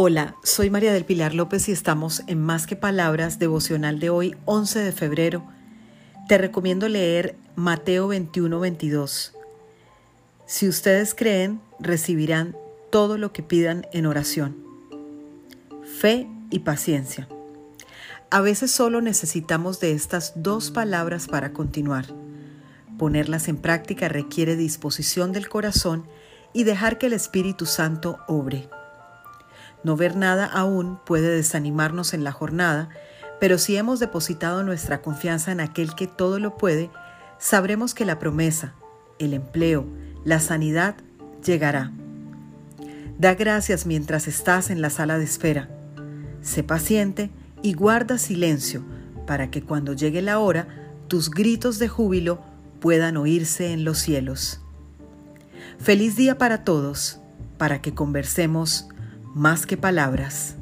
Hola, soy María del Pilar López y estamos en Más que Palabras, devocional de hoy, 11 de febrero. Te recomiendo leer Mateo 21, 22. Si ustedes creen, recibirán todo lo que pidan en oración. Fe y paciencia. A veces solo necesitamos de estas dos palabras para continuar. Ponerlas en práctica requiere disposición del corazón y dejar que el Espíritu Santo obre. No ver nada aún puede desanimarnos en la jornada, pero si hemos depositado nuestra confianza en aquel que todo lo puede, sabremos que la promesa, el empleo, la sanidad llegará. Da gracias mientras estás en la sala de espera. Sé paciente y guarda silencio para que cuando llegue la hora tus gritos de júbilo puedan oírse en los cielos. Feliz día para todos, para que conversemos más que palabras.